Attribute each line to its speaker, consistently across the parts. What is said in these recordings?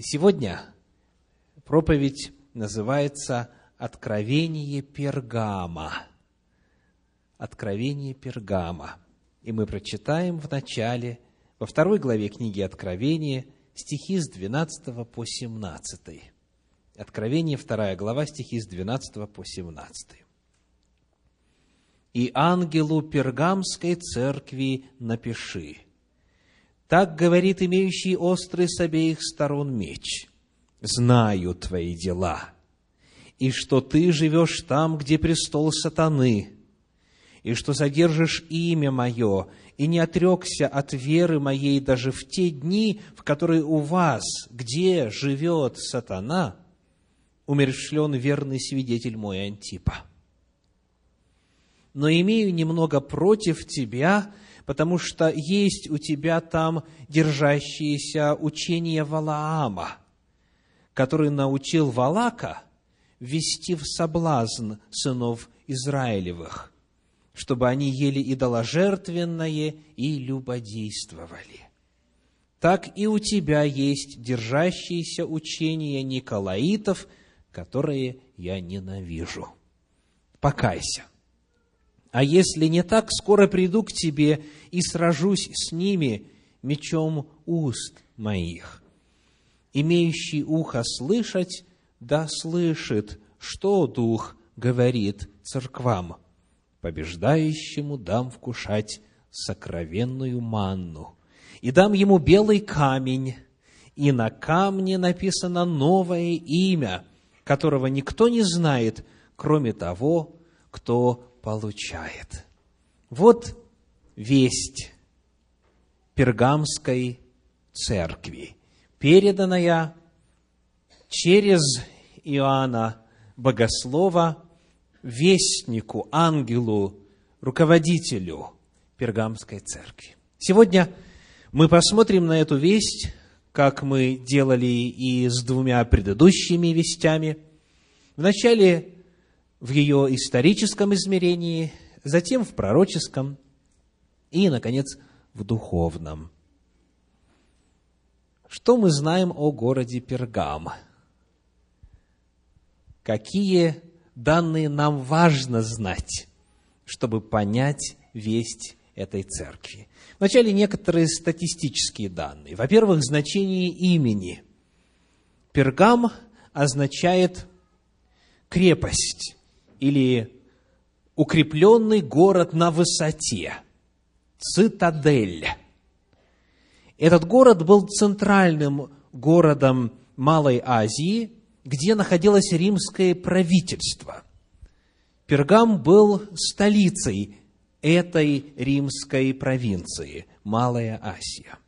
Speaker 1: Сегодня проповедь называется «Откровение Пергама». Откровение Пергама. И мы прочитаем в начале, во второй главе книги Откровения, стихи с 12 по 17. Откровение, вторая глава, стихи с 12 по 17. «И ангелу Пергамской церкви напиши – так говорит имеющий острый с обеих сторон меч. Знаю твои дела, и что ты живешь там, где престол сатаны, и что содержишь имя мое, и не отрекся от веры моей даже в те дни, в которые у вас, где живет сатана, умершлен верный свидетель мой Антипа. Но имею немного против тебя, потому что есть у тебя там держащиеся учения Валаама, который научил Валака вести в соблазн сынов Израилевых, чтобы они ели идоложертвенное и любодействовали. Так и у тебя есть держащиеся учения Николаитов, которые я ненавижу. Покайся а если не так, скоро приду к тебе и сражусь с ними мечом уст моих. Имеющий ухо слышать, да слышит, что Дух говорит церквам. Побеждающему дам вкушать сокровенную манну, и дам ему белый камень, и на камне написано новое имя, которого никто не знает, кроме того, кто получает. Вот весть пергамской церкви, переданная через Иоанна Богослова вестнику, ангелу, руководителю пергамской церкви. Сегодня мы посмотрим на эту весть, как мы делали и с двумя предыдущими вестями. Вначале в ее историческом измерении, затем в пророческом и, наконец, в духовном. Что мы знаем о городе Пергам? Какие данные нам важно знать, чтобы понять весть этой церкви? Вначале некоторые статистические данные. Во-первых, значение имени. Пергам означает крепость или укрепленный город на высоте, цитадель. Этот город был центральным городом Малой Азии, где находилось римское правительство. Пергам был столицей этой римской провинции, Малая Азия.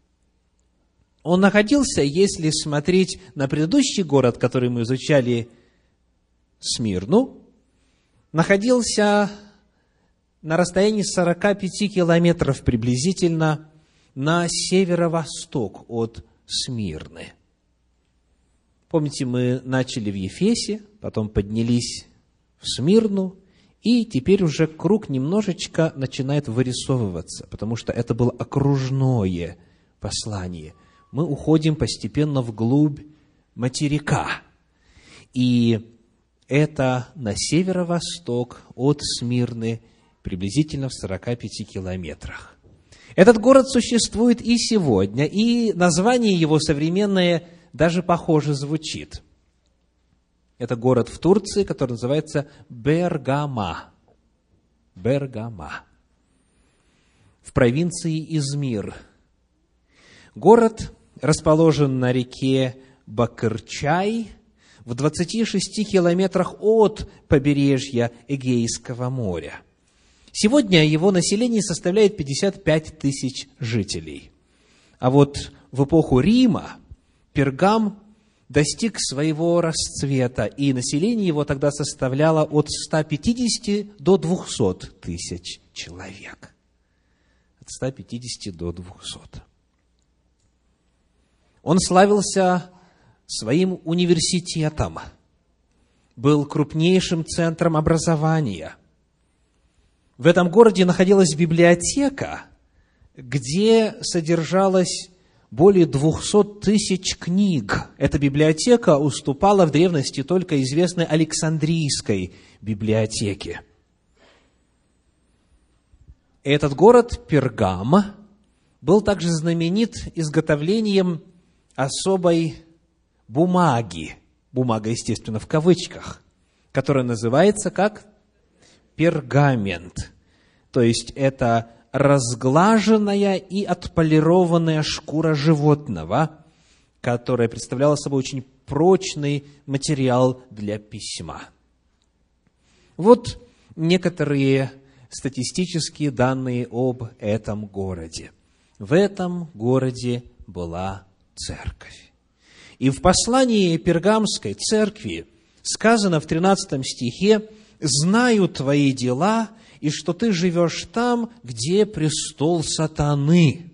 Speaker 1: Он находился, если смотреть на предыдущий город, который мы изучали, Смирну, находился на расстоянии 45 километров приблизительно на северо-восток от Смирны. Помните, мы начали в Ефесе, потом поднялись в Смирну, и теперь уже круг немножечко начинает вырисовываться, потому что это было окружное послание. Мы уходим постепенно вглубь материка. И это на северо-восток от Смирны, приблизительно в 45 километрах. Этот город существует и сегодня, и название его современное даже похоже звучит. Это город в Турции, который называется Бергама. Бергама. В провинции Измир. Город расположен на реке Бакырчай – в 26 километрах от побережья Эгейского моря. Сегодня его население составляет 55 тысяч жителей. А вот в эпоху Рима Пергам достиг своего расцвета, и население его тогда составляло от 150 до 200 тысяч человек. От 150 до 200. Он славился своим университетом, был крупнейшим центром образования. В этом городе находилась библиотека, где содержалось более 200 тысяч книг. Эта библиотека уступала в древности только известной Александрийской библиотеке. Этот город Пергам был также знаменит изготовлением особой бумаги, бумага, естественно, в кавычках, которая называется как пергамент. То есть это разглаженная и отполированная шкура животного, которая представляла собой очень прочный материал для письма. Вот некоторые статистические данные об этом городе. В этом городе была церковь. И в послании Пергамской церкви сказано в 13 стихе, «Знаю твои дела, и что ты живешь там, где престол сатаны».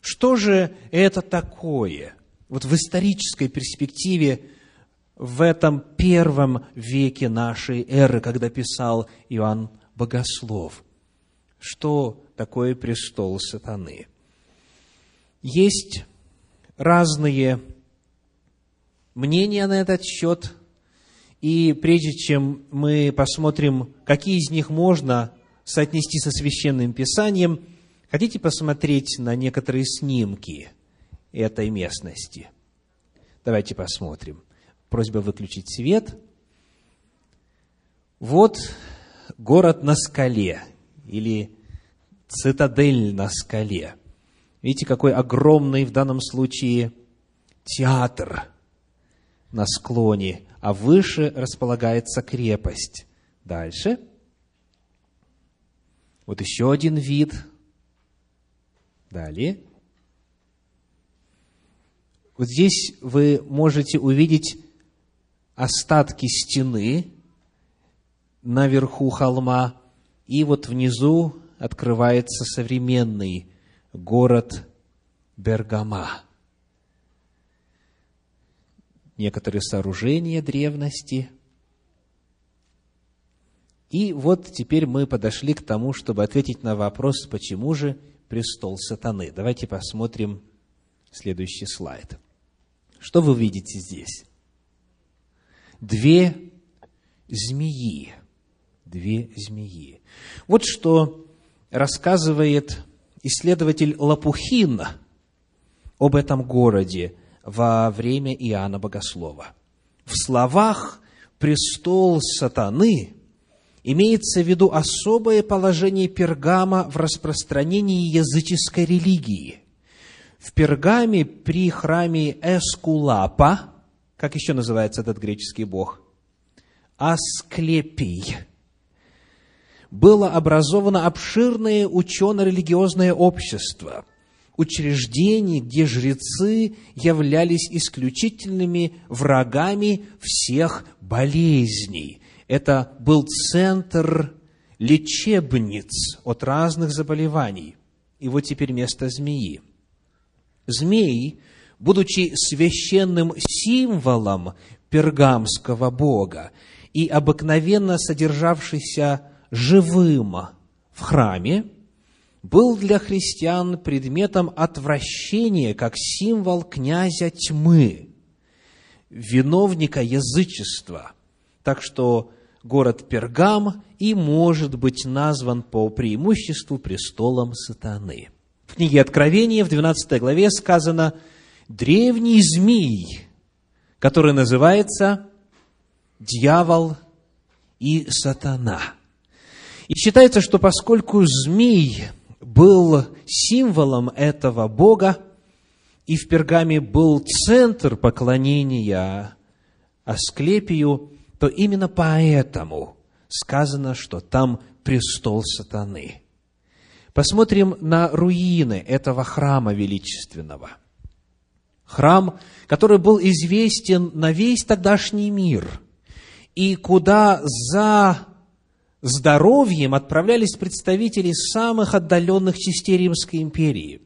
Speaker 1: Что же это такое? Вот в исторической перспективе в этом первом веке нашей эры, когда писал Иоанн Богослов. Что такое престол сатаны? Есть разные мнения на этот счет, и прежде чем мы посмотрим, какие из них можно соотнести со священным писанием, хотите посмотреть на некоторые снимки этой местности? Давайте посмотрим. Просьба выключить свет. Вот город на скале или цитадель на скале. Видите, какой огромный в данном случае театр на склоне, а выше располагается крепость. Дальше. Вот еще один вид. Далее. Вот здесь вы можете увидеть остатки стены наверху холма, и вот внизу открывается современный город Бергама. Некоторые сооружения древности. И вот теперь мы подошли к тому, чтобы ответить на вопрос, почему же престол сатаны. Давайте посмотрим следующий слайд. Что вы видите здесь? Две змеи. Две змеи. Вот что рассказывает исследователь Лопухин об этом городе во время Иоанна Богослова. В словах «престол сатаны» имеется в виду особое положение Пергама в распространении языческой религии. В Пергаме при храме Эскулапа, как еще называется этот греческий бог, Асклепий – было образовано обширное учено-религиозное общество, учреждение, где жрецы являлись исключительными врагами всех болезней. Это был центр лечебниц от разных заболеваний. И вот теперь место змеи. Змей, будучи священным символом пергамского бога и обыкновенно содержавшийся живым в храме, был для христиан предметом отвращения как символ князя тьмы, виновника язычества. Так что город Пергам и может быть назван по преимуществу престолом сатаны. В книге Откровения в 12 главе сказано «Древний змей, который называется дьявол и сатана». И считается, что поскольку змей был символом этого Бога, и в Пергаме был центр поклонения Асклепию, то именно поэтому сказано, что там престол сатаны. Посмотрим на руины этого храма величественного. Храм, который был известен на весь тогдашний мир, и куда за здоровьем отправлялись представители самых отдаленных частей Римской империи.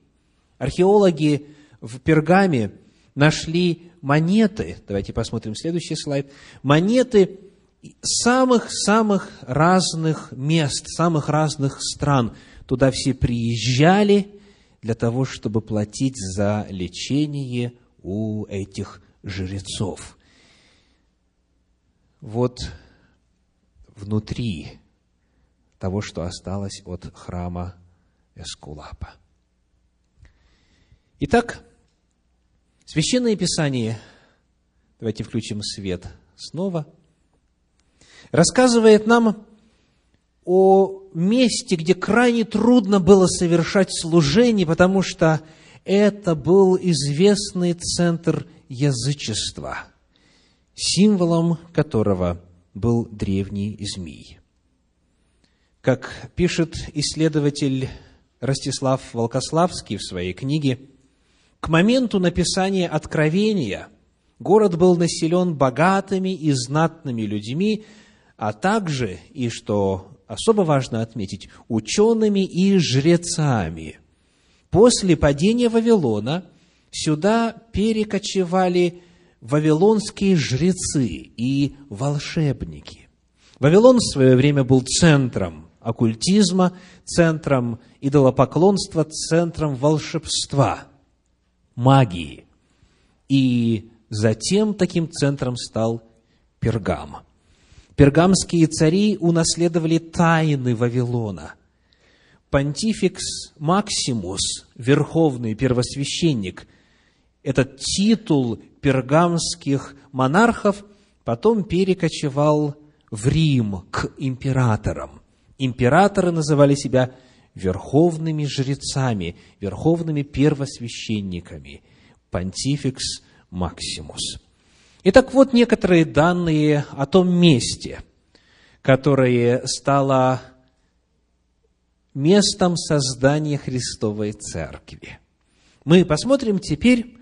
Speaker 1: Археологи в Пергаме нашли монеты, давайте посмотрим следующий слайд, монеты самых-самых разных мест, самых разных стран. Туда все приезжали, для того, чтобы платить за лечение у этих жрецов. Вот внутри того, что осталось от храма Эскулапа. Итак, Священное Писание, давайте включим свет снова, рассказывает нам о месте, где крайне трудно было совершать служение, потому что это был известный центр язычества, символом которого был древний змей. Как пишет исследователь Ростислав Волкославский в своей книге, к моменту написания Откровения город был населен богатыми и знатными людьми, а также, и что особо важно отметить, учеными и жрецами. После падения Вавилона сюда перекочевали вавилонские жрецы и волшебники. Вавилон в свое время был центром оккультизма, центром идолопоклонства, центром волшебства, магии. И затем таким центром стал Пергам – Пергамские цари унаследовали тайны Вавилона. Понтификс Максимус, верховный первосвященник, этот титул пергамских монархов потом перекочевал в Рим к императорам. Императоры называли себя верховными жрецами, верховными первосвященниками. Понтификс Максимус. Итак, вот некоторые данные о том месте, которое стало местом создания Христовой Церкви. Мы посмотрим теперь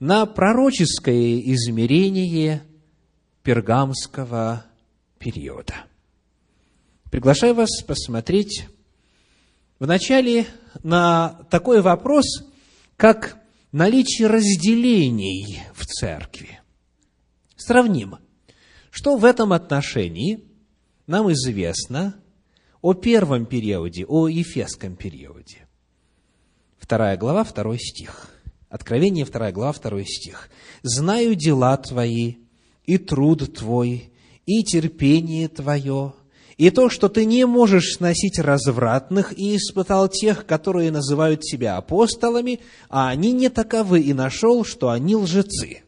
Speaker 1: на пророческое измерение пергамского периода. Приглашаю вас посмотреть вначале на такой вопрос, как наличие разделений в церкви сравнимо. Что в этом отношении нам известно о первом периоде, о Ефесском периоде? Вторая глава, второй стих. Откровение, вторая глава, второй стих. «Знаю дела твои, и труд твой, и терпение твое, и то, что ты не можешь сносить развратных, и испытал тех, которые называют себя апостолами, а они не таковы, и нашел, что они лжецы».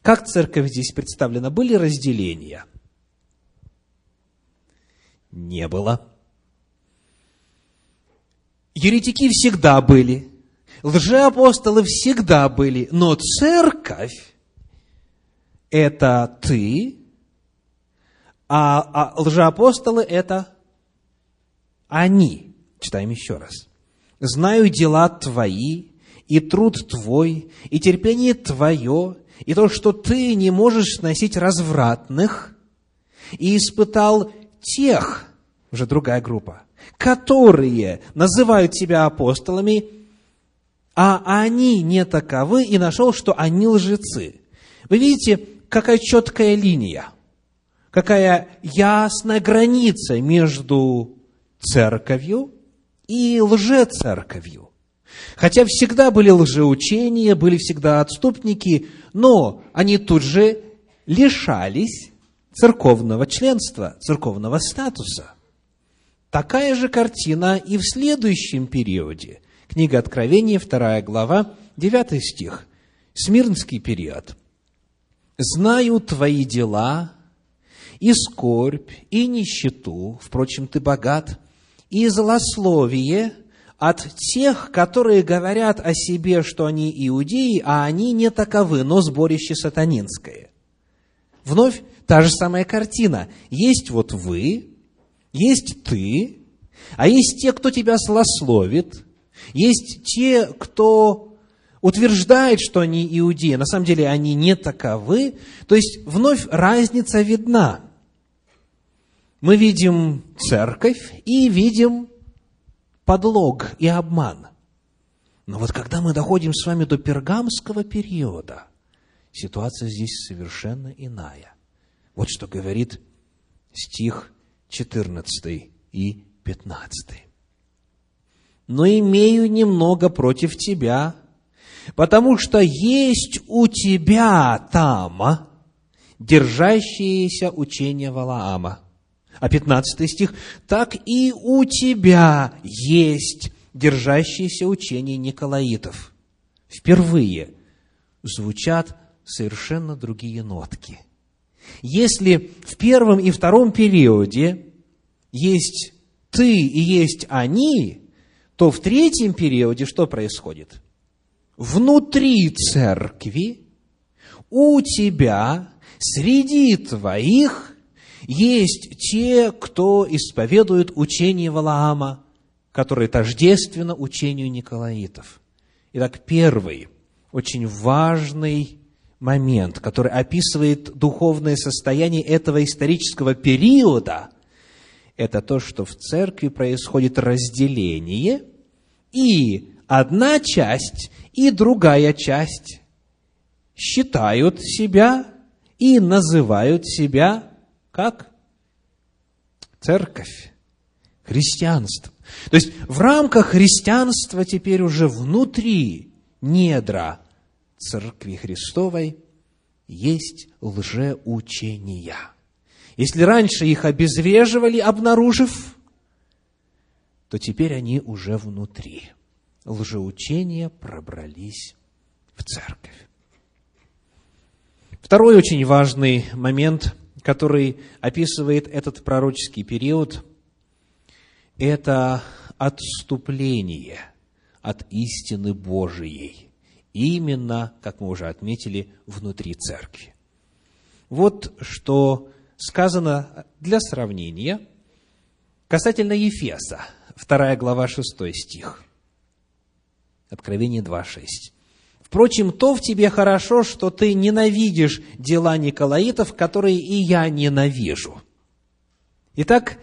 Speaker 1: Как церковь здесь представлена? Были разделения? Не было. Еретики всегда были. Лжеапостолы всегда были. Но церковь – это ты, а, а лжеапостолы – это они. Читаем еще раз. «Знаю дела твои, и труд твой, и терпение твое, и то, что ты не можешь сносить развратных, и испытал тех, уже другая группа, которые называют себя апостолами, а они не таковы, и нашел, что они лжецы. Вы видите, какая четкая линия, какая ясная граница между церковью и лжецерковью. Хотя всегда были лжеучения, были всегда отступники, но они тут же лишались церковного членства, церковного статуса. Такая же картина и в следующем периоде. Книга Откровения, 2 глава, 9 стих. Смирнский период. «Знаю твои дела, и скорбь, и нищету, впрочем, ты богат, и злословие, от тех, которые говорят о себе, что они иудеи, а они не таковы, но сборище сатанинское. Вновь та же самая картина. Есть вот вы, есть ты, а есть те, кто тебя слословит, есть те, кто утверждает, что они иудеи, на самом деле они не таковы. То есть вновь разница видна. Мы видим церковь и видим подлог и обман. Но вот когда мы доходим с вами до пергамского периода, ситуация здесь совершенно иная. Вот что говорит стих 14 и 15. Но имею немного против тебя, потому что есть у тебя там держащиеся учения Валаама. А 15 стих, так и у тебя есть держащиеся учения Николаитов. Впервые звучат совершенно другие нотки. Если в первом и втором периоде есть ты и есть они, то в третьем периоде что происходит? Внутри церкви у тебя, среди твоих, есть те, кто исповедует учение Валаама, которое тождественно учению Николаитов. Итак, первый, очень важный момент, который описывает духовное состояние этого исторического периода, это то, что в церкви происходит разделение, и одна часть и другая часть считают себя и называют себя как церковь, христианство. То есть в рамках христианства теперь уже внутри недра церкви Христовой есть лжеучения. Если раньше их обезвреживали, обнаружив, то теперь они уже внутри. Лжеучения пробрались в церковь. Второй очень важный момент, который описывает этот пророческий период, это отступление от истины Божией. Именно, как мы уже отметили, внутри церкви. Вот что сказано для сравнения касательно Ефеса, 2 глава, 6 стих. Откровение 2.6. Впрочем, то в тебе хорошо, что ты ненавидишь дела Николаитов, которые и я ненавижу. Итак,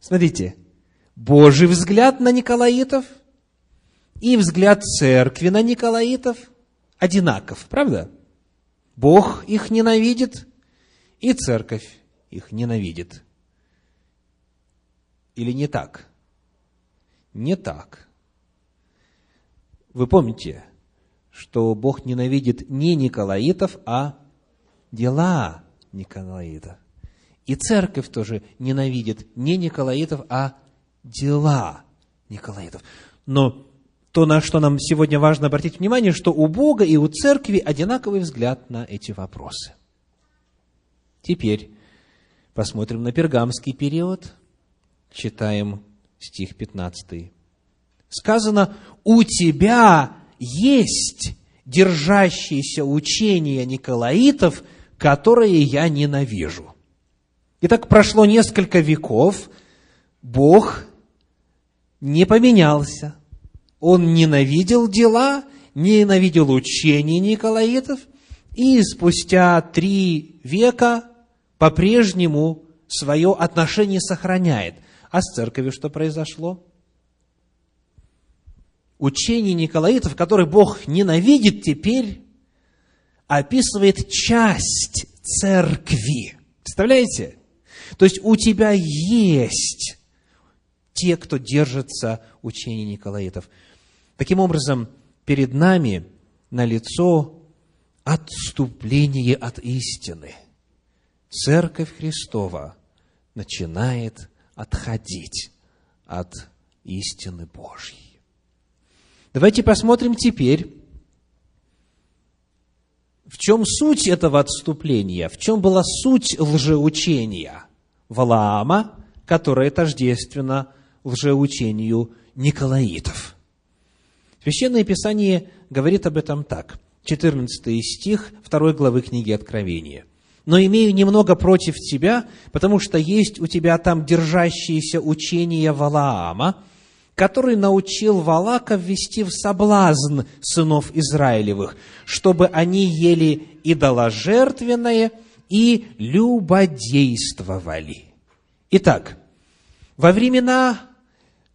Speaker 1: смотрите, Божий взгляд на Николаитов и взгляд церкви на Николаитов одинаков, правда? Бог их ненавидит, и церковь их ненавидит. Или не так? Не так. Вы помните, что Бог ненавидит не Николаитов, а дела Николаитов. И церковь тоже ненавидит не Николаитов, а дела Николаитов. Но то, на что нам сегодня важно обратить внимание, что у Бога и у церкви одинаковый взгляд на эти вопросы. Теперь Посмотрим на пергамский период. Читаем стих 15. Сказано, у тебя есть держащиеся учения Николаитов, которые я ненавижу. Итак, прошло несколько веков, Бог не поменялся. Он ненавидел дела, ненавидел учения Николаитов, и спустя три века по-прежнему свое отношение сохраняет. А с церковью что произошло? Учение Николаитов, которое Бог ненавидит теперь, описывает часть церкви. Представляете? То есть у тебя есть те, кто держится учения Николаитов. Таким образом, перед нами налицо отступление от истины – Церковь Христова начинает отходить от истины Божьей. Давайте посмотрим теперь, в чем суть этого отступления, в чем была суть лжеучения Валаама, которое тождественно лжеучению Николаитов. Священное Писание говорит об этом так. 14 стих 2 главы книги Откровения – но имею немного против тебя, потому что есть у тебя там держащиеся учения Валаама, который научил Валака ввести в соблазн сынов Израилевых, чтобы они ели идоложертвенное и любодействовали. Итак, во времена,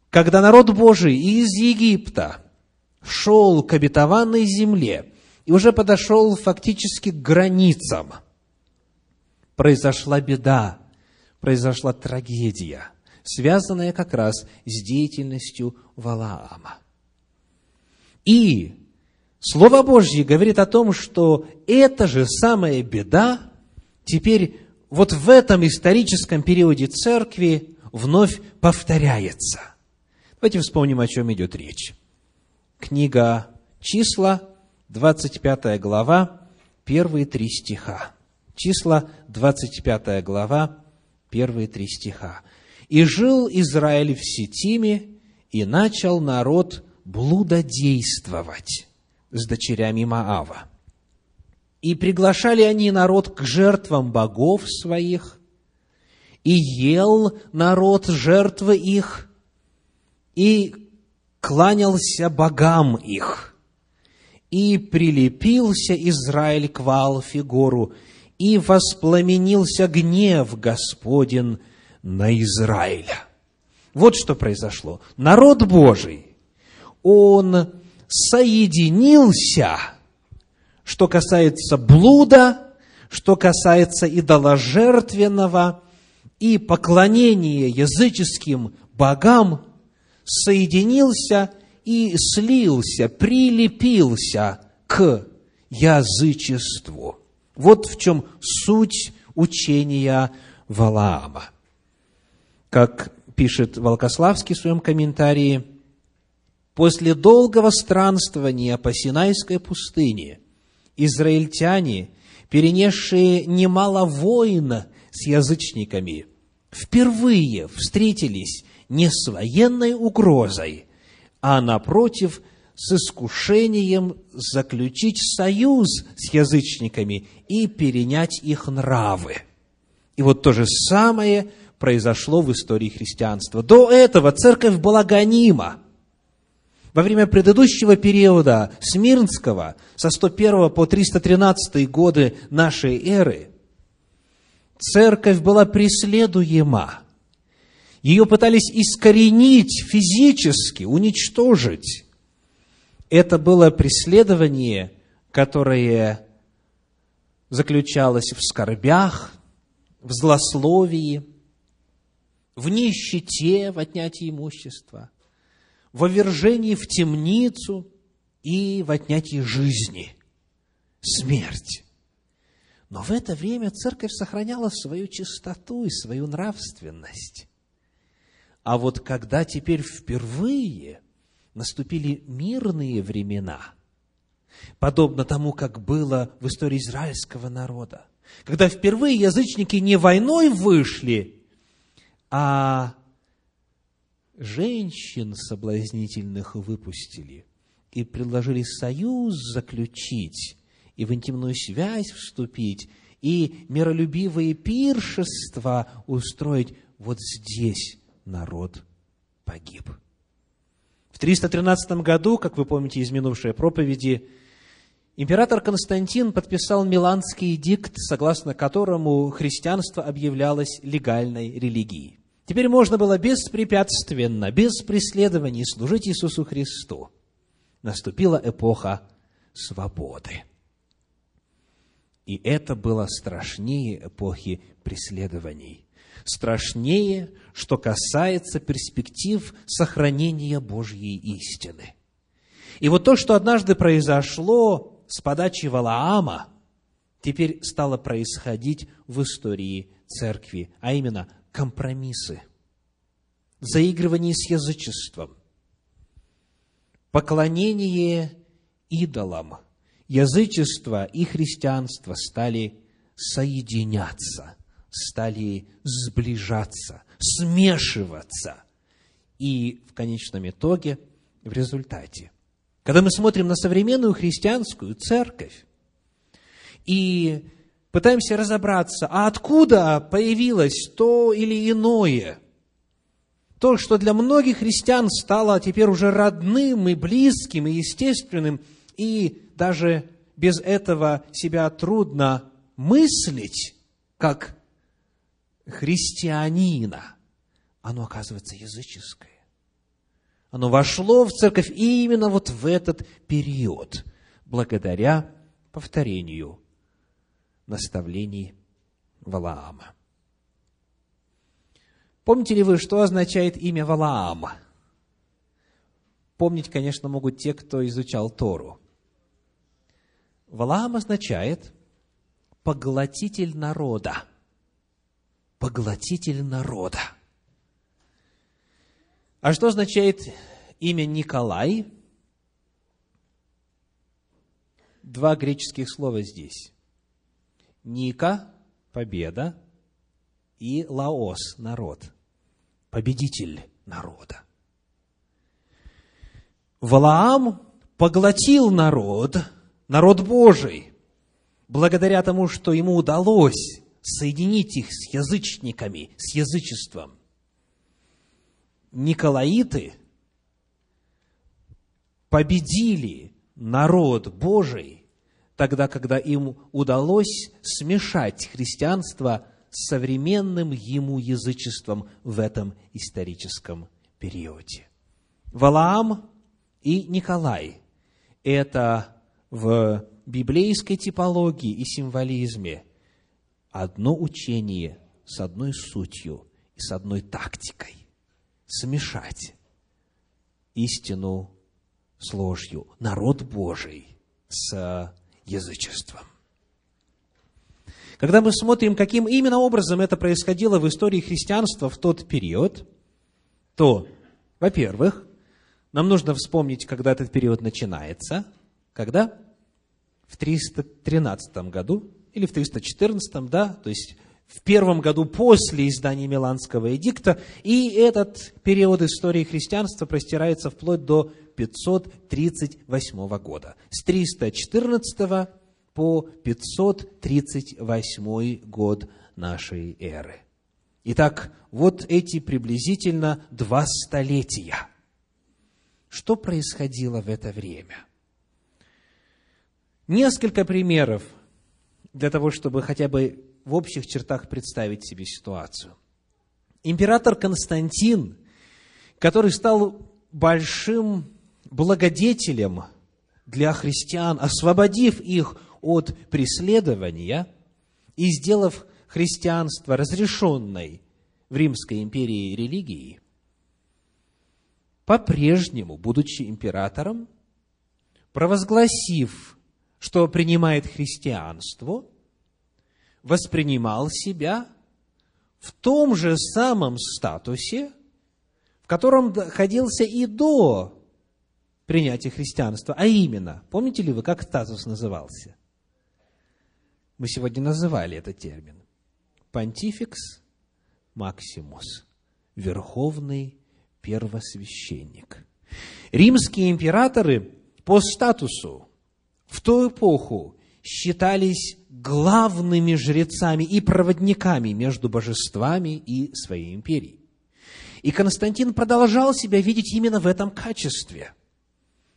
Speaker 1: когда народ Божий из Египта шел к обетованной земле и уже подошел фактически к границам – произошла беда, произошла трагедия. связанное как раз с деятельностью Валаама. И Слово Божье говорит о том, что эта же самая беда теперь вот в этом историческом периоде церкви вновь повторяется. Давайте вспомним, о чем идет речь. Книга «Числа», 25 глава, первые три стиха. Числа, 25 глава, первые три стиха. «И жил Израиль в Сетиме, и начал народ блудодействовать с дочерями Маава. И приглашали они народ к жертвам богов своих, и ел народ жертвы их, и кланялся богам их. И прилепился Израиль к Ваалфигору, и воспламенился гнев Господен на Израиля. Вот что произошло. Народ Божий, он соединился, что касается блуда, что касается идоложертвенного и поклонения языческим богам, соединился и слился, прилепился к язычеству. Вот в чем суть учения Валаама. Как пишет Волкославский в своем комментарии, После долгого странствования по Синайской пустыне израильтяне, перенесшие немало войн с язычниками, впервые встретились не с военной угрозой, а напротив с искушением заключить союз с язычниками и перенять их нравы. И вот то же самое произошло в истории христианства. До этого церковь была гонима – во время предыдущего периода Смирнского, со 101 по 313 годы нашей эры, церковь была преследуема. Ее пытались искоренить физически, уничтожить. Это было преследование, которое заключалось в скорбях, в злословии, в нищете, в отнятии имущества – в овержении в темницу и в отнятии жизни, смерть. Но в это время церковь сохраняла свою чистоту и свою нравственность. А вот когда теперь впервые наступили мирные времена, подобно тому, как было в истории израильского народа, когда впервые язычники не войной вышли, а женщин соблазнительных выпустили и предложили союз заключить и в интимную связь вступить, и миролюбивые пиршества устроить, вот здесь народ погиб. В 313 году, как вы помните из минувшей проповеди, император Константин подписал Миланский дикт, согласно которому христианство объявлялось легальной религией. Теперь можно было беспрепятственно, без преследований служить Иисусу Христу. Наступила эпоха свободы. И это было страшнее эпохи преследований. Страшнее, что касается перспектив сохранения Божьей истины. И вот то, что однажды произошло с подачи Валаама, теперь стало происходить в истории церкви, а именно компромиссы, заигрывание с язычеством, поклонение идолам, язычество и христианство стали соединяться, стали сближаться, смешиваться. И в конечном итоге, в результате, когда мы смотрим на современную христианскую церковь, и пытаемся разобраться, а откуда появилось то или иное. То, что для многих христиан стало теперь уже родным и близким и естественным, и даже без этого себя трудно мыслить, как христианина, оно оказывается языческое. Оно вошло в церковь именно вот в этот период, благодаря повторению наставлений Валаама. Помните ли вы, что означает имя Валаам? Помнить, конечно, могут те, кто изучал Тору. Валаам означает поглотитель народа. Поглотитель народа. А что означает имя Николай? Два греческих слова здесь. Ника – победа, и Лаос – народ, победитель народа. Валаам поглотил народ, народ Божий, благодаря тому, что ему удалось соединить их с язычниками, с язычеством. Николаиты победили народ Божий тогда, когда им удалось смешать христианство с современным ему язычеством в этом историческом периоде. Валаам и Николай – это в библейской типологии и символизме одно учение с одной сутью и с одной тактикой – смешать истину с ложью, народ Божий с язычеством. Когда мы смотрим, каким именно образом это происходило в истории христианства в тот период, то, во-первых, нам нужно вспомнить, когда этот период начинается. Когда? В 313 году или в 314, да, то есть в первом году после издания Миланского эдикта, и этот период истории христианства простирается вплоть до 538 года. С 314 по 538 год нашей эры. Итак, вот эти приблизительно два столетия. Что происходило в это время? Несколько примеров для того, чтобы хотя бы в общих чертах представить себе ситуацию. Император Константин, который стал большим благодетелем для христиан, освободив их от преследования и сделав христианство разрешенной в Римской империи религией, по-прежнему, будучи императором, провозгласив, что принимает христианство, воспринимал себя в том же самом статусе, в котором находился и до принятия христианства, а именно, помните ли вы, как статус назывался? Мы сегодня называли этот термин. Понтификс Максимус, верховный первосвященник. Римские императоры по статусу в ту эпоху считались главными жрецами и проводниками между божествами и своей империей. И Константин продолжал себя видеть именно в этом качестве.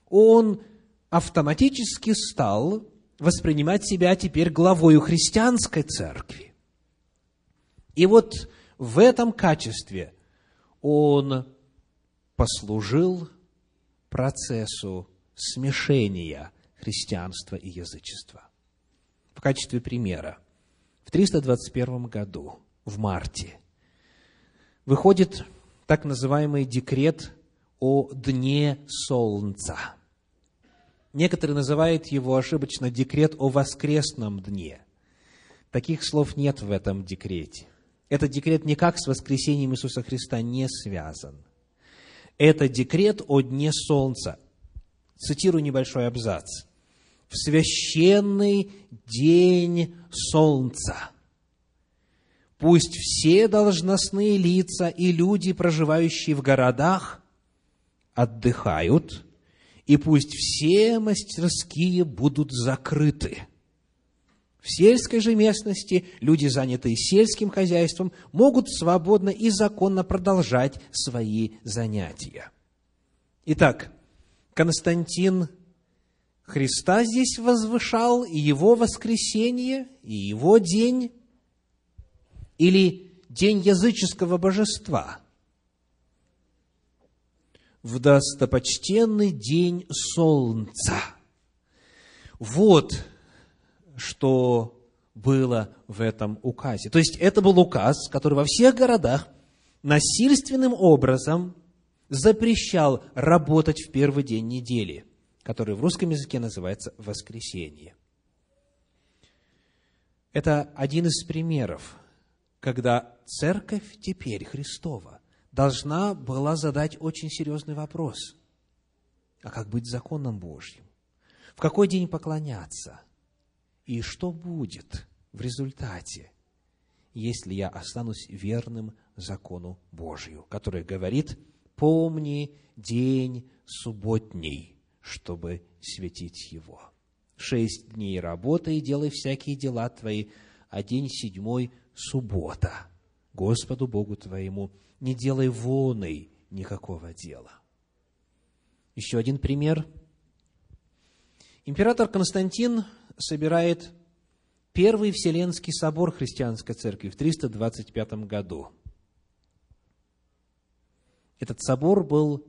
Speaker 1: Он автоматически стал воспринимать себя теперь главою христианской церкви. И вот в этом качестве он послужил процессу смешения христианства и язычества. В качестве примера, в 321 году, в марте, выходит так называемый декрет о Дне Солнца – Некоторые называют его ошибочно декрет о воскресном дне. Таких слов нет в этом декрете. Этот декрет никак с воскресением Иисуса Христа не связан. Это декрет о дне солнца. Цитирую небольшой абзац. В священный день солнца пусть все должностные лица и люди, проживающие в городах, отдыхают – и пусть все мастерские будут закрыты. В сельской же местности люди, занятые сельским хозяйством, могут свободно и законно продолжать свои занятия. Итак, Константин Христа здесь возвышал, и его воскресение, и его день, или день языческого божества – в достопочтенный день солнца. Вот что было в этом указе. То есть это был указ, который во всех городах насильственным образом запрещал работать в первый день недели, который в русском языке называется воскресенье. Это один из примеров, когда церковь теперь Христова должна была задать очень серьезный вопрос. А как быть законом Божьим? В какой день поклоняться? И что будет в результате, если я останусь верным закону Божью, который говорит, помни день субботний, чтобы светить его. Шесть дней работай делай всякие дела твои, а день седьмой – суббота. Господу Богу твоему не делай воной никакого дела. Еще один пример. Император Константин собирает Первый Вселенский собор христианской церкви в 325 году. Этот собор был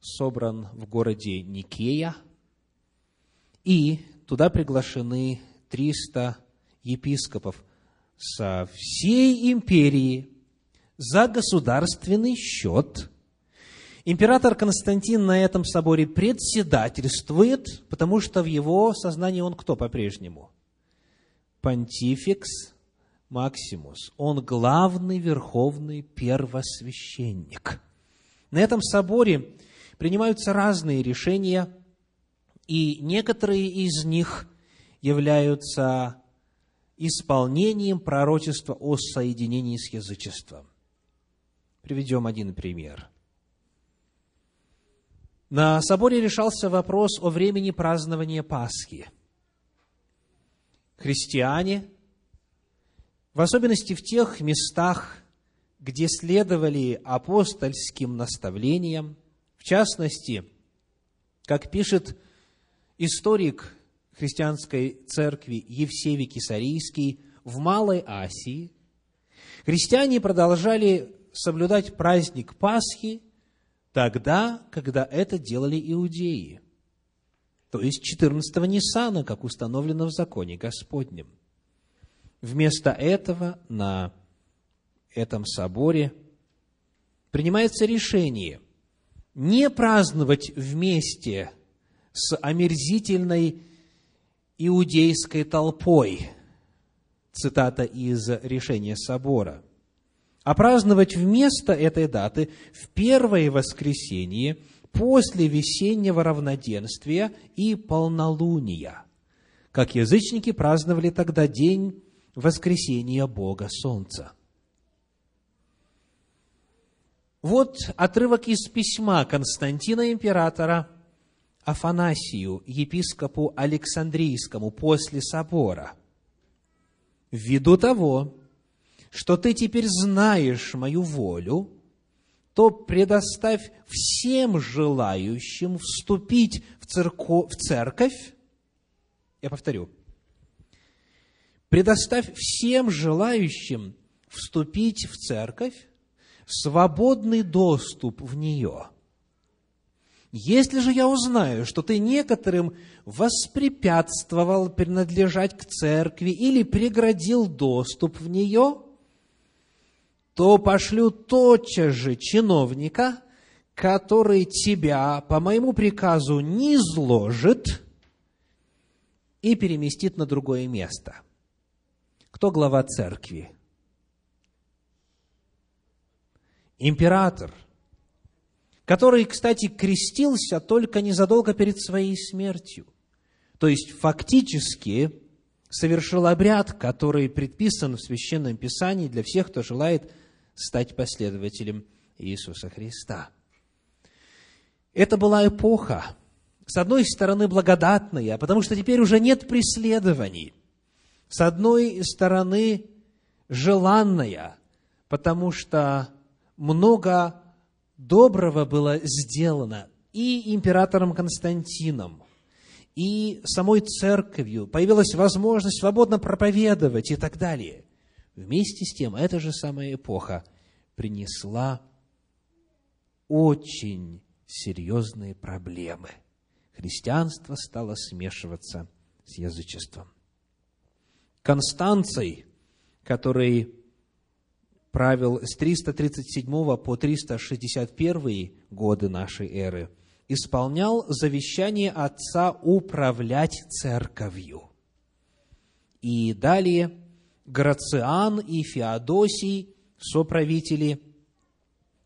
Speaker 1: собран в городе Никея, и туда приглашены 300 епископов со всей империи за государственный счет. Император Константин на этом соборе председательствует, потому что в его сознании он кто по-прежнему? Понтификс Максимус. Он главный верховный первосвященник. На этом соборе принимаются разные решения, и некоторые из них являются исполнением пророчества о соединении с язычеством. Приведем один пример. На соборе решался вопрос о времени празднования Пасхи. Христиане, в особенности в тех местах, где следовали апостольским наставлениям, в частности, как пишет историк христианской церкви Евсевий Кисарийский, в Малой Асии, христиане продолжали соблюдать праздник Пасхи тогда, когда это делали иудеи, то есть 14-го Ниссана, как установлено в законе Господнем. Вместо этого на этом соборе принимается решение не праздновать вместе с омерзительной иудейской толпой, цитата из решения собора, а праздновать вместо этой даты в первое воскресенье после весеннего равноденствия и полнолуния, как язычники праздновали тогда день воскресения Бога Солнца – вот отрывок из письма Константина императора Афанасию, епископу Александрийскому после собора. Ввиду того, что ты теперь знаешь мою волю, то предоставь всем желающим вступить в, церко... в церковь, я повторю, предоставь всем желающим вступить в церковь свободный доступ в нее. Если же я узнаю, что ты некоторым воспрепятствовал принадлежать к церкви или преградил доступ в нее, то пошлю тотчас же чиновника, который тебя по моему приказу не изложит и переместит на другое место. Кто глава церкви? Император, который, кстати, крестился только незадолго перед своей смертью. То есть, фактически, совершил обряд, который предписан в Священном Писании для всех, кто желает стать последователем Иисуса Христа. Это была эпоха, с одной стороны, благодатная, потому что теперь уже нет преследований. С одной стороны, желанная, потому что много доброго было сделано и императором Константином, и самой церковью. Появилась возможность свободно проповедовать и так далее. Вместе с тем, эта же самая эпоха принесла очень серьезные проблемы. Христианство стало смешиваться с язычеством. Констанций, который правил с 337 по 361 годы нашей эры, исполнял завещание отца управлять церковью. И далее Грациан и Феодосий, соправители,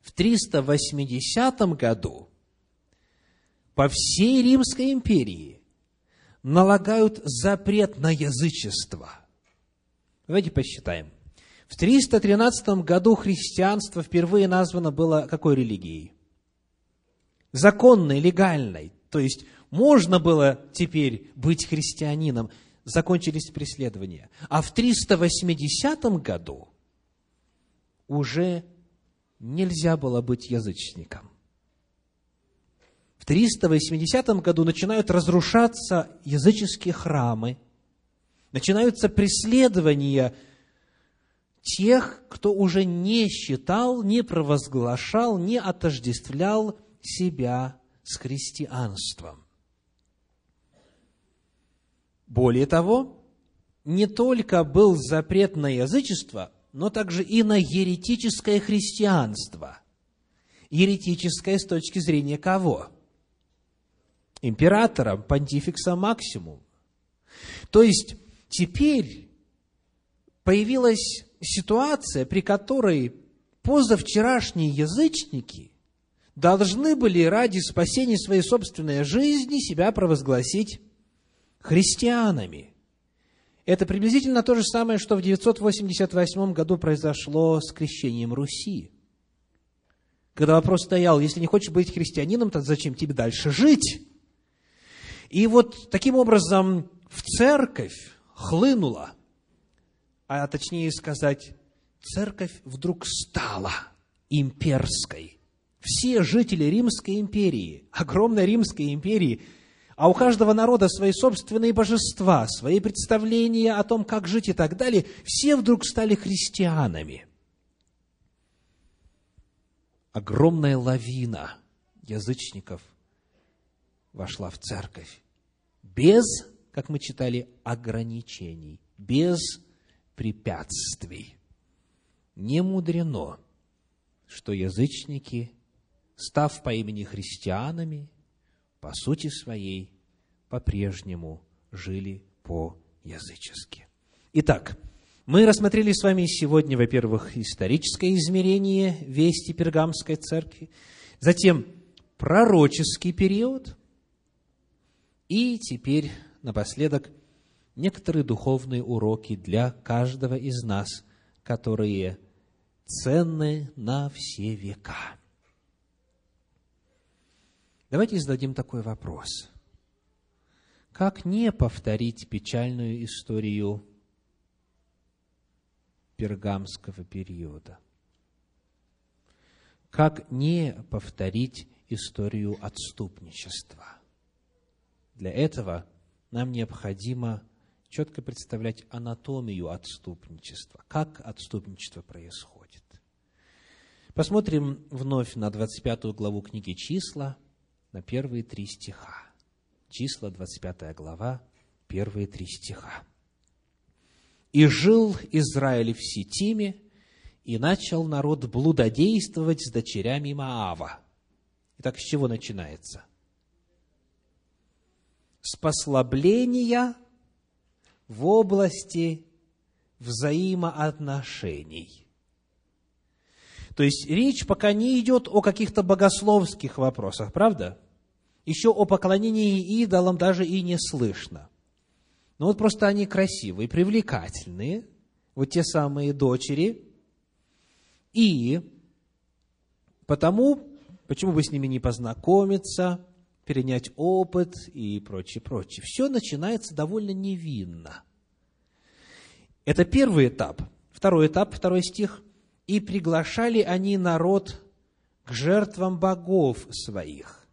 Speaker 1: в 380 году по всей Римской империи налагают запрет на язычество. Давайте посчитаем. В 313 году христианство впервые названо было какой религией? Законной, легальной. То есть можно было теперь быть христианином. Закончились преследования. А в 380 году уже нельзя было быть язычником. В 380 году начинают разрушаться языческие храмы, начинаются преследования тех, кто уже не считал, не провозглашал, не отождествлял себя с христианством. Более того, не только был запрет на язычество, но также и на еретическое христианство. Еретическое с точки зрения кого? Императора, понтификса максимум. То есть, теперь появилась ситуация, при которой позавчерашние язычники должны были ради спасения своей собственной жизни себя провозгласить христианами. Это приблизительно то же самое, что в 988 году произошло с крещением Руси. Когда вопрос стоял, если не хочешь быть христианином, то зачем тебе дальше жить? И вот таким образом в церковь хлынула а точнее сказать, церковь вдруг стала имперской. Все жители Римской империи, огромной Римской империи, а у каждого народа свои собственные божества, свои представления о том, как жить и так далее, все вдруг стали христианами. Огромная лавина язычников вошла в церковь без, как мы читали, ограничений, без препятствий. Не мудрено, что язычники, став по имени христианами, по сути своей, по-прежнему жили по-язычески. Итак, мы рассмотрели с вами сегодня, во-первых, историческое измерение вести Пергамской церкви, затем пророческий период, и теперь напоследок – некоторые духовные уроки для каждого из нас, которые ценны на все века. Давайте зададим такой вопрос. Как не повторить печальную историю пергамского периода? Как не повторить историю отступничества? Для этого нам необходимо четко представлять анатомию отступничества, как отступничество происходит. Посмотрим вновь на 25 главу книги «Числа», на первые три стиха. Числа, 25 глава, первые три стиха. «И жил Израиль в Сетиме, и начал народ блудодействовать с дочерями Маава». Итак, с чего начинается? С послабления в области взаимоотношений. То есть речь пока не идет о каких-то богословских вопросах, правда? Еще о поклонении идолам даже и не слышно. Но вот просто они красивые, привлекательные, вот те самые дочери. И потому, почему бы с ними не познакомиться, перенять опыт и прочее, прочее. Все начинается довольно невинно. Это первый этап. Второй этап, второй стих. «И приглашали они народ к жертвам богов своих».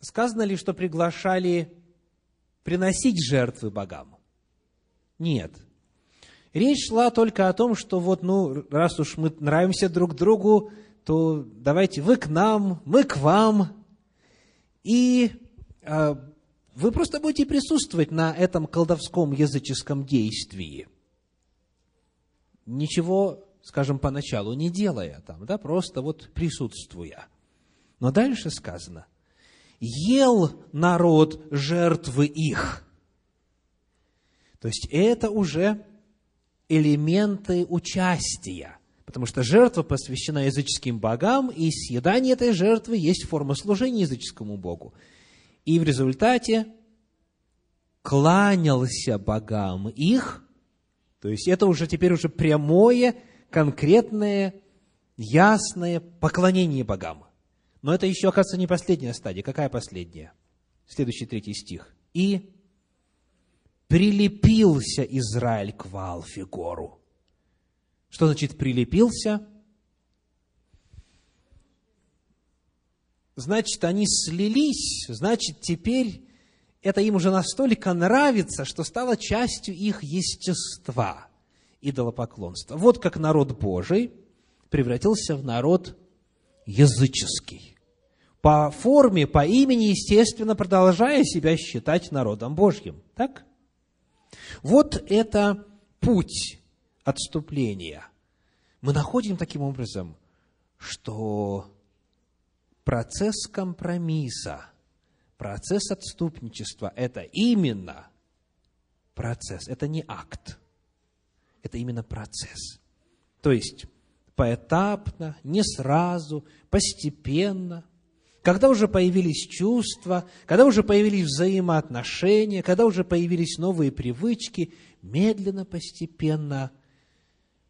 Speaker 1: Сказано ли, что приглашали приносить жертвы богам? Нет. Речь шла только о том, что вот, ну, раз уж мы нравимся друг другу, то давайте вы к нам, мы к вам. И э, вы просто будете присутствовать на этом колдовском языческом действии. ничего, скажем, поначалу не делая там, да, просто вот присутствуя. Но дальше сказано, ел народ жертвы их. То есть это уже элементы участия, потому что жертва посвящена языческим богам, и съедание этой жертвы есть форма служения языческому богу. И в результате кланялся богам их, то есть это уже теперь уже прямое, конкретное, ясное поклонение богам. Но это еще, оказывается, не последняя стадия. Какая последняя? Следующий третий стих. «И прилепился Израиль к Валфигору». Что значит «прилепился»? Значит, они слились, значит, теперь это им уже настолько нравится, что стало частью их естества, идолопоклонства. Вот как народ Божий превратился в народ языческий. По форме, по имени, естественно, продолжая себя считать народом Божьим. Так? Вот это путь отступления. Мы находим таким образом, что процесс компромисса, процесс отступничества – это именно процесс, это не акт, это именно процесс. То есть, поэтапно, не сразу, постепенно. Когда уже появились чувства, когда уже появились взаимоотношения, когда уже появились новые привычки, медленно, постепенно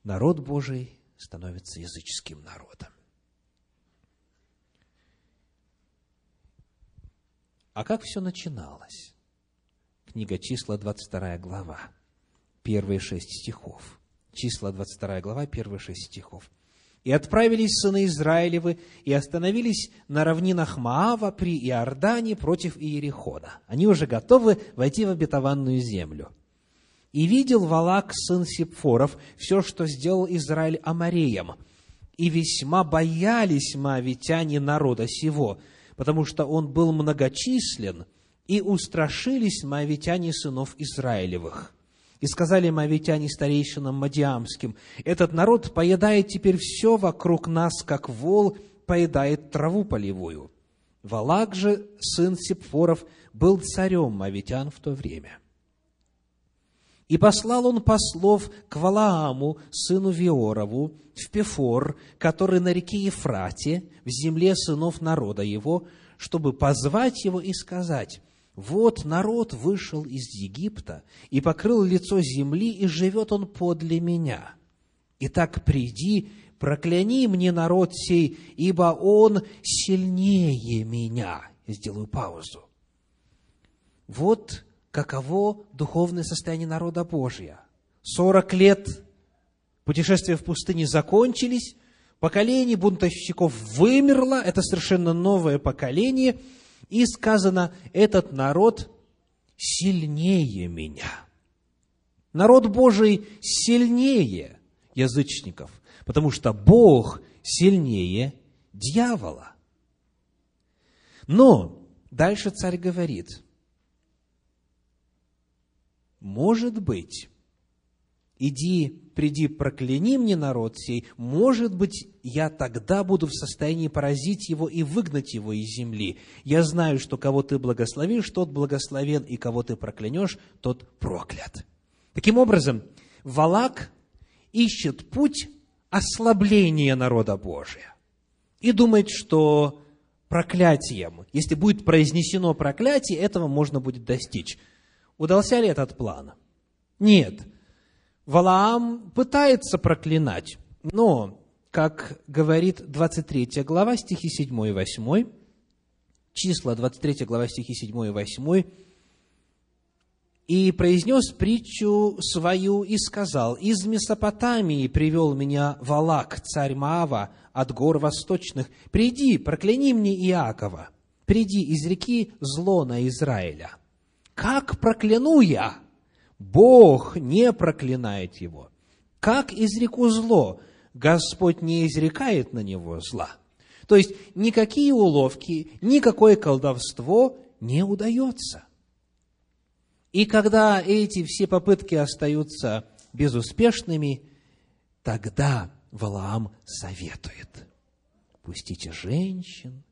Speaker 1: народ Божий становится языческим народом. А как все начиналось? Книга числа, 22 глава, первые шесть стихов. Числа, 22 глава, первые шесть стихов. И отправились сыны Израилевы и остановились на равнинах Маава при Иордане против Иерихона. Они уже готовы войти в обетованную землю. И видел Валак, сын Сипфоров, все, что сделал Израиль Амареем. И весьма боялись маавитяне народа сего, потому что он был многочислен, и устрашились маавитяне сынов Израилевых. И сказали моавитяне старейшинам Мадиамским, «Этот народ поедает теперь все вокруг нас, как вол поедает траву полевую». Валак же, сын Сепфоров, был царем моавитян в то время. И послал он послов к Валааму, сыну Виорову, в Пефор, который на реке Ефрате, в земле сынов народа его, чтобы позвать его и сказать, вот народ вышел из Египта и покрыл лицо земли, и живет он подле меня. Итак, приди, прокляни мне народ сей, ибо он сильнее меня. Я сделаю паузу. Вот каково духовное состояние народа Божия. Сорок лет путешествия в пустыне закончились, поколение бунтовщиков вымерло, это совершенно новое поколение – и сказано, этот народ сильнее меня. Народ Божий сильнее язычников, потому что Бог сильнее дьявола. Но дальше царь говорит, может быть, иди приди, прокляни мне народ сей, может быть, я тогда буду в состоянии поразить его и выгнать его из земли. Я знаю, что кого ты благословишь, тот благословен, и кого ты проклянешь, тот проклят. Таким образом, Валак ищет путь ослабления народа Божия и думает, что проклятием, если будет произнесено проклятие, этого можно будет достичь. Удался ли этот план? Нет. Валаам пытается проклинать, но, как говорит 23 глава, стихи 7 и 8, числа 23 глава, стихи 7 и 8, и произнес притчу свою и сказал, «Из Месопотамии привел меня Валак, царь Маава, от гор восточных. Приди, прокляни мне Иакова, приди из реки зло на Израиля. Как прокляну я, Бог не проклинает его. Как изреку зло, Господь не изрекает на него зла. То есть никакие уловки, никакое колдовство не удается. И когда эти все попытки остаются безуспешными, Тогда Валаам советует, пустите женщин,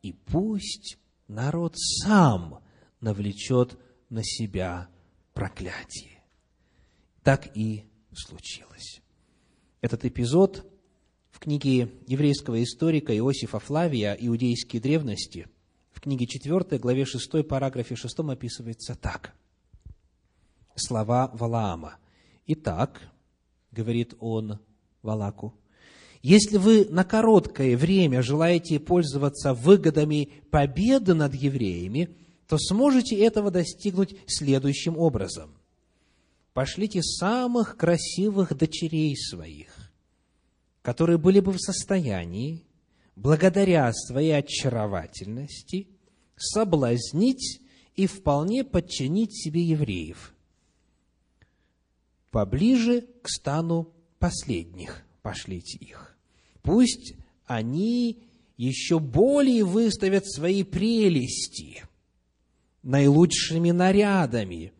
Speaker 1: и пусть народ сам навлечет на себя проклятие. Так и случилось. Этот эпизод в книге еврейского историка Иосифа Флавия «Иудейские древности» в книге 4, главе 6, параграфе 6 описывается так. Слова Валаама. «Итак, — говорит он Валаку, — если вы на короткое время желаете пользоваться выгодами победы над евреями, то сможете этого достигнуть следующим образом. Пошлите самых красивых дочерей своих, которые были бы в состоянии, благодаря своей очаровательности, соблазнить и вполне подчинить себе евреев. Поближе к стану последних пошлите их. Пусть они еще более выставят свои прелести наилучшими нарядами,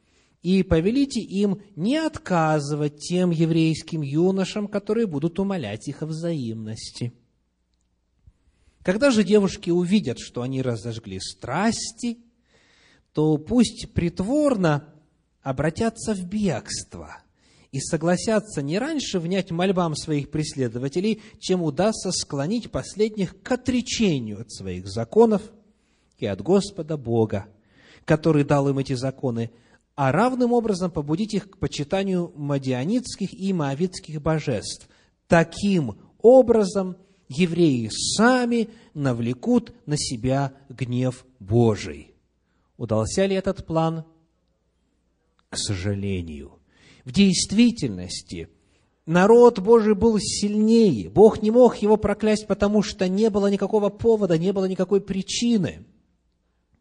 Speaker 1: и повелите им не отказывать тем еврейским юношам, которые будут умолять их о взаимности. Когда же девушки увидят, что они разожгли страсти, то пусть притворно обратятся в бегство и согласятся не раньше внять мольбам своих преследователей, чем удастся склонить последних к отречению от своих законов и от Господа Бога, который дал им эти законы, а равным образом побудить их к почитанию мадианитских и моавитских божеств. Таким образом евреи сами навлекут на себя гнев Божий. Удался ли этот план? К сожалению. В действительности народ Божий был сильнее. Бог не мог его проклясть, потому что не было никакого повода, не было никакой причины.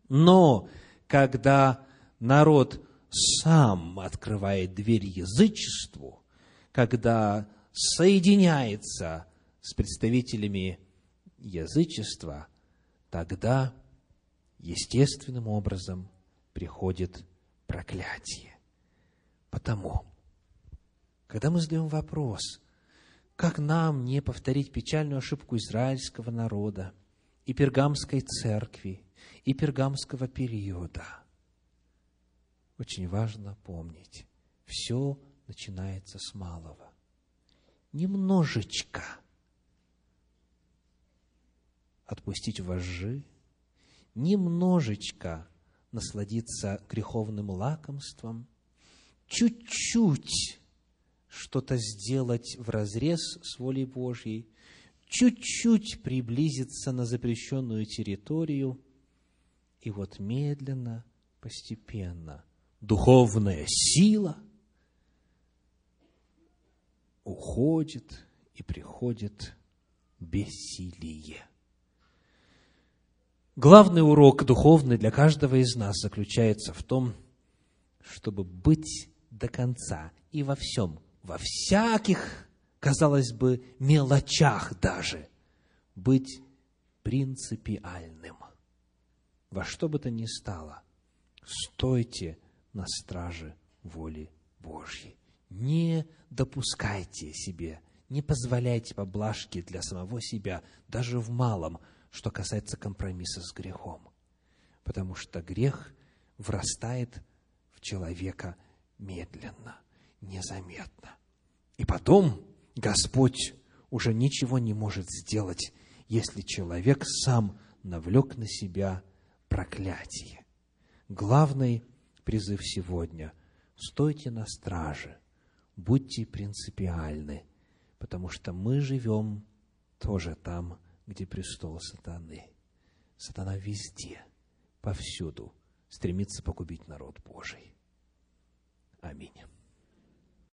Speaker 1: Но когда народ сам открывает дверь язычеству, когда соединяется с представителями язычества, тогда естественным образом приходит проклятие. Потому, когда мы задаем вопрос, как нам не повторить печальную ошибку израильского народа и пергамской церкви, и пергамского периода – очень важно помнить, все начинается с малого. Немножечко отпустить вожжи, немножечко насладиться греховным лакомством, чуть-чуть что-то сделать в разрез с волей Божьей, чуть-чуть приблизиться на запрещенную территорию, и вот медленно, постепенно – духовная сила уходит и приходит бессилие. Главный урок духовный для каждого из нас заключается в том, чтобы быть до конца и во всем, во всяких, казалось бы, мелочах даже, быть принципиальным. Во что бы то ни стало, стойте на страже воли Божьей. Не допускайте себе, не позволяйте поблажки для самого себя, даже в малом, что касается компромисса с грехом. Потому что грех врастает в человека медленно, незаметно. И потом Господь уже ничего не может сделать, если человек сам навлек на себя проклятие. Главный призыв сегодня. Стойте на страже, будьте принципиальны, потому что мы живем тоже там, где престол сатаны. Сатана везде, повсюду стремится погубить народ Божий. Аминь.